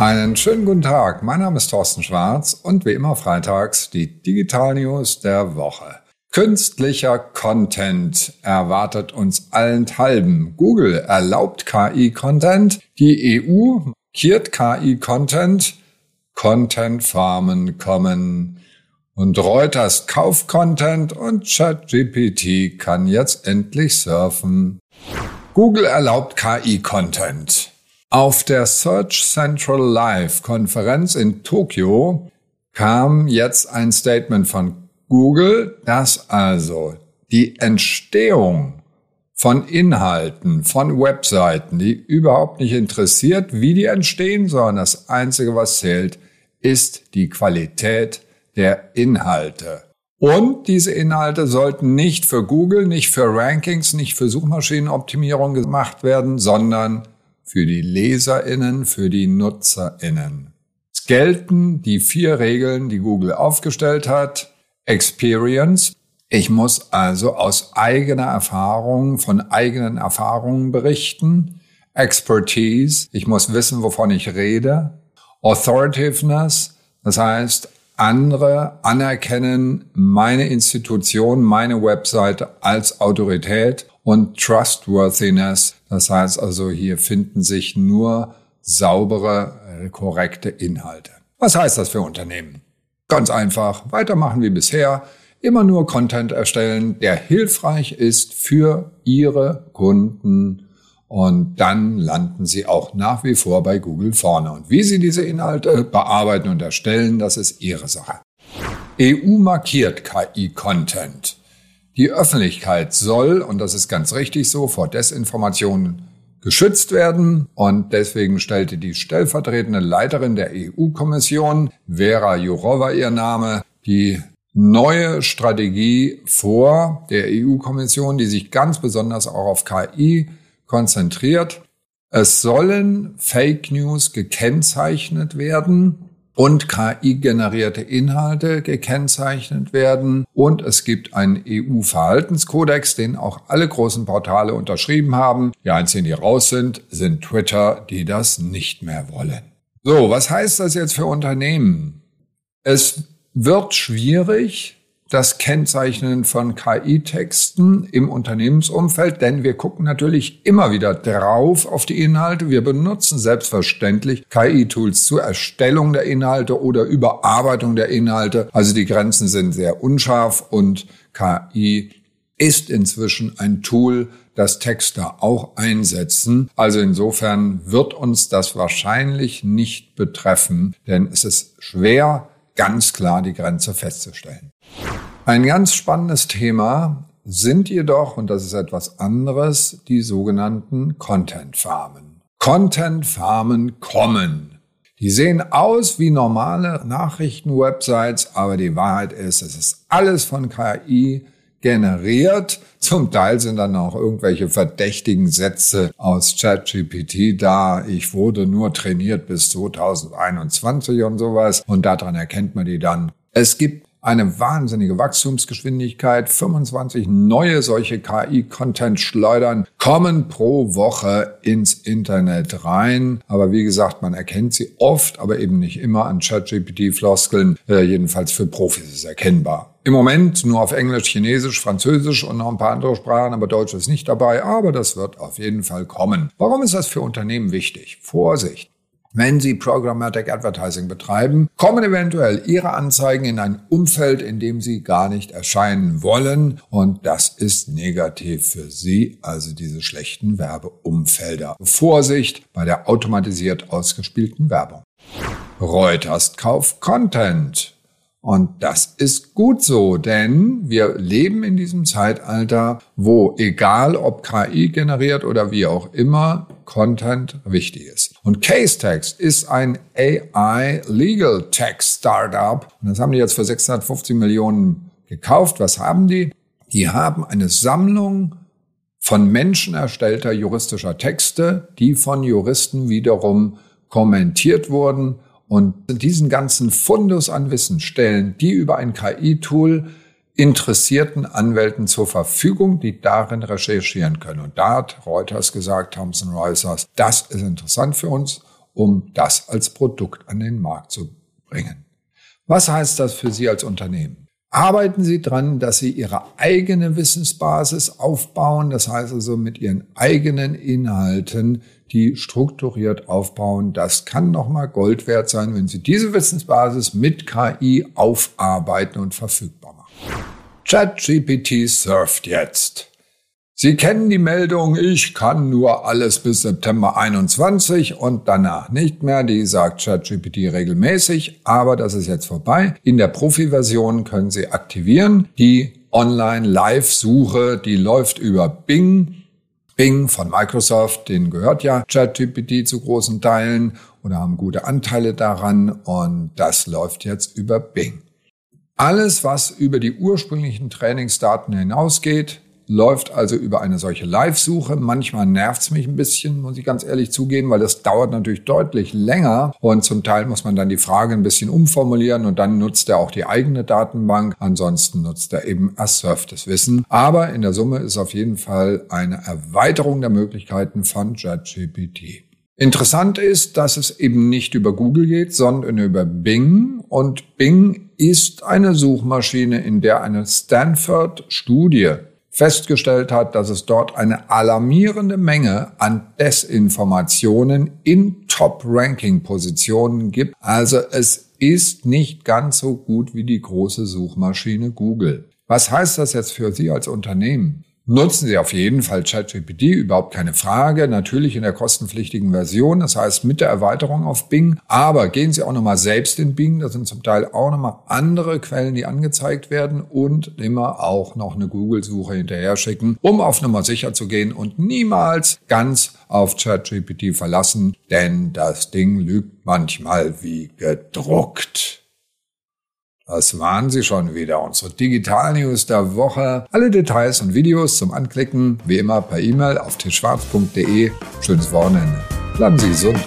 Einen schönen guten Tag. Mein Name ist Thorsten Schwarz und wie immer freitags die Digital News der Woche. Künstlicher Content erwartet uns allenthalben. Google erlaubt KI-Content. Die EU markiert KI-Content. Content-Farmen kommen. Und Reuters kauft Content und ChatGPT kann jetzt endlich surfen. Google erlaubt KI-Content. Auf der Search Central Live Konferenz in Tokio kam jetzt ein Statement von Google, dass also die Entstehung von Inhalten, von Webseiten, die überhaupt nicht interessiert, wie die entstehen, sondern das Einzige, was zählt, ist die Qualität der Inhalte. Und diese Inhalte sollten nicht für Google, nicht für Rankings, nicht für Suchmaschinenoptimierung gemacht werden, sondern für die Leserinnen, für die Nutzerinnen. Es gelten die vier Regeln, die Google aufgestellt hat. Experience. Ich muss also aus eigener Erfahrung, von eigenen Erfahrungen berichten. Expertise. Ich muss wissen, wovon ich rede. Authoritiveness. Das heißt, andere anerkennen meine Institution, meine Webseite als Autorität und Trustworthiness. Das heißt also, hier finden sich nur saubere, äh, korrekte Inhalte. Was heißt das für Unternehmen? Ganz einfach, weitermachen wie bisher, immer nur Content erstellen, der hilfreich ist für Ihre Kunden und dann landen Sie auch nach wie vor bei Google vorne. Und wie Sie diese Inhalte bearbeiten und erstellen, das ist Ihre Sache. EU markiert KI-Content. Die Öffentlichkeit soll, und das ist ganz richtig so, vor Desinformationen geschützt werden. Und deswegen stellte die stellvertretende Leiterin der EU-Kommission, Vera Jourova ihr Name, die neue Strategie vor der EU-Kommission, die sich ganz besonders auch auf KI konzentriert. Es sollen Fake News gekennzeichnet werden und KI-generierte Inhalte gekennzeichnet werden. Und es gibt einen EU-Verhaltenskodex, den auch alle großen Portale unterschrieben haben. Die einzigen, die raus sind, sind Twitter, die das nicht mehr wollen. So, was heißt das jetzt für Unternehmen? Es wird schwierig, das Kennzeichnen von KI-Texten im Unternehmensumfeld, denn wir gucken natürlich immer wieder drauf auf die Inhalte. Wir benutzen selbstverständlich KI-Tools zur Erstellung der Inhalte oder Überarbeitung der Inhalte. Also die Grenzen sind sehr unscharf und KI ist inzwischen ein Tool, das Texter auch einsetzen. Also insofern wird uns das wahrscheinlich nicht betreffen, denn es ist schwer, ganz klar die Grenze festzustellen. Ein ganz spannendes Thema sind jedoch, und das ist etwas anderes, die sogenannten Content Farmen. Content Farmen kommen. Die sehen aus wie normale Nachrichtenwebsites, aber die Wahrheit ist, es ist alles von KI generiert. Zum Teil sind dann auch irgendwelche verdächtigen Sätze aus ChatGPT da. Ich wurde nur trainiert bis 2021 und sowas. Und daran erkennt man die dann. Es gibt eine wahnsinnige Wachstumsgeschwindigkeit. 25 neue solche KI-Content-Schleudern kommen pro Woche ins Internet rein. Aber wie gesagt, man erkennt sie oft, aber eben nicht immer an ChatGPT-Floskeln. Äh, jedenfalls für Profis ist es erkennbar. Im Moment nur auf Englisch, Chinesisch, Französisch und noch ein paar andere Sprachen, aber Deutsch ist nicht dabei. Aber das wird auf jeden Fall kommen. Warum ist das für Unternehmen wichtig? Vorsicht. Wenn Sie Programmatic Advertising betreiben, kommen eventuell Ihre Anzeigen in ein Umfeld, in dem Sie gar nicht erscheinen wollen. Und das ist negativ für Sie, also diese schlechten Werbeumfelder. Vorsicht bei der automatisiert ausgespielten Werbung. Reuters kauft Content. Und das ist gut so, denn wir leben in diesem Zeitalter, wo egal ob KI generiert oder wie auch immer, Content wichtig ist. Und Casetext ist ein AI Legal Tech Startup. Und das haben die jetzt für 650 Millionen gekauft. Was haben die? Die haben eine Sammlung von Menschen erstellter juristischer Texte, die von Juristen wiederum kommentiert wurden und diesen ganzen Fundus an Wissen stellen die über ein KI-Tool interessierten Anwälten zur Verfügung, die darin recherchieren können. Und da hat Reuters gesagt, Thomson Reuters, das ist interessant für uns um das als Produkt an den Markt zu bringen. Was heißt das für Sie als Unternehmen? Arbeiten Sie dran, dass Sie Ihre eigene Wissensbasis aufbauen, das heißt also mit Ihren eigenen Inhalten, die strukturiert aufbauen. Das kann nochmal Gold wert sein, wenn Sie diese Wissensbasis mit KI aufarbeiten und verfügbar machen. ChatGPT surft jetzt. Sie kennen die Meldung, ich kann nur alles bis September 21 und danach nicht mehr. Die sagt ChatGPT regelmäßig, aber das ist jetzt vorbei. In der Profi-Version können Sie aktivieren. Die Online-Live-Suche, die läuft über Bing. Bing von Microsoft, den gehört ja ChatGPT zu großen Teilen oder haben gute Anteile daran und das läuft jetzt über Bing. Alles, was über die ursprünglichen Trainingsdaten hinausgeht, läuft also über eine solche Live-Suche. Manchmal nervt's mich ein bisschen, muss ich ganz ehrlich zugeben, weil das dauert natürlich deutlich länger und zum Teil muss man dann die Frage ein bisschen umformulieren und dann nutzt er auch die eigene Datenbank. Ansonsten nutzt er eben assurftes Wissen. Aber in der Summe ist auf jeden Fall eine Erweiterung der Möglichkeiten von JetGPT. Interessant ist, dass es eben nicht über Google geht, sondern über Bing. Und Bing ist eine Suchmaschine, in der eine Stanford-Studie festgestellt hat, dass es dort eine alarmierende Menge an Desinformationen in Top-Ranking-Positionen gibt. Also es ist nicht ganz so gut wie die große Suchmaschine Google. Was heißt das jetzt für Sie als Unternehmen? Nutzen Sie auf jeden Fall ChatGPT, überhaupt keine Frage. Natürlich in der kostenpflichtigen Version, das heißt mit der Erweiterung auf Bing. Aber gehen Sie auch nochmal selbst in Bing. Das sind zum Teil auch nochmal andere Quellen, die angezeigt werden und immer auch noch eine Google-Suche hinterher schicken, um auf Nummer sicher zu gehen und niemals ganz auf ChatGPT verlassen, denn das Ding lügt manchmal wie gedruckt. Das waren sie schon wieder, unsere Digital-News der Woche. Alle Details und Videos zum Anklicken, wie immer per E-Mail auf tischschwarz.de. Schönes Wochenende. Bleiben Sie gesund.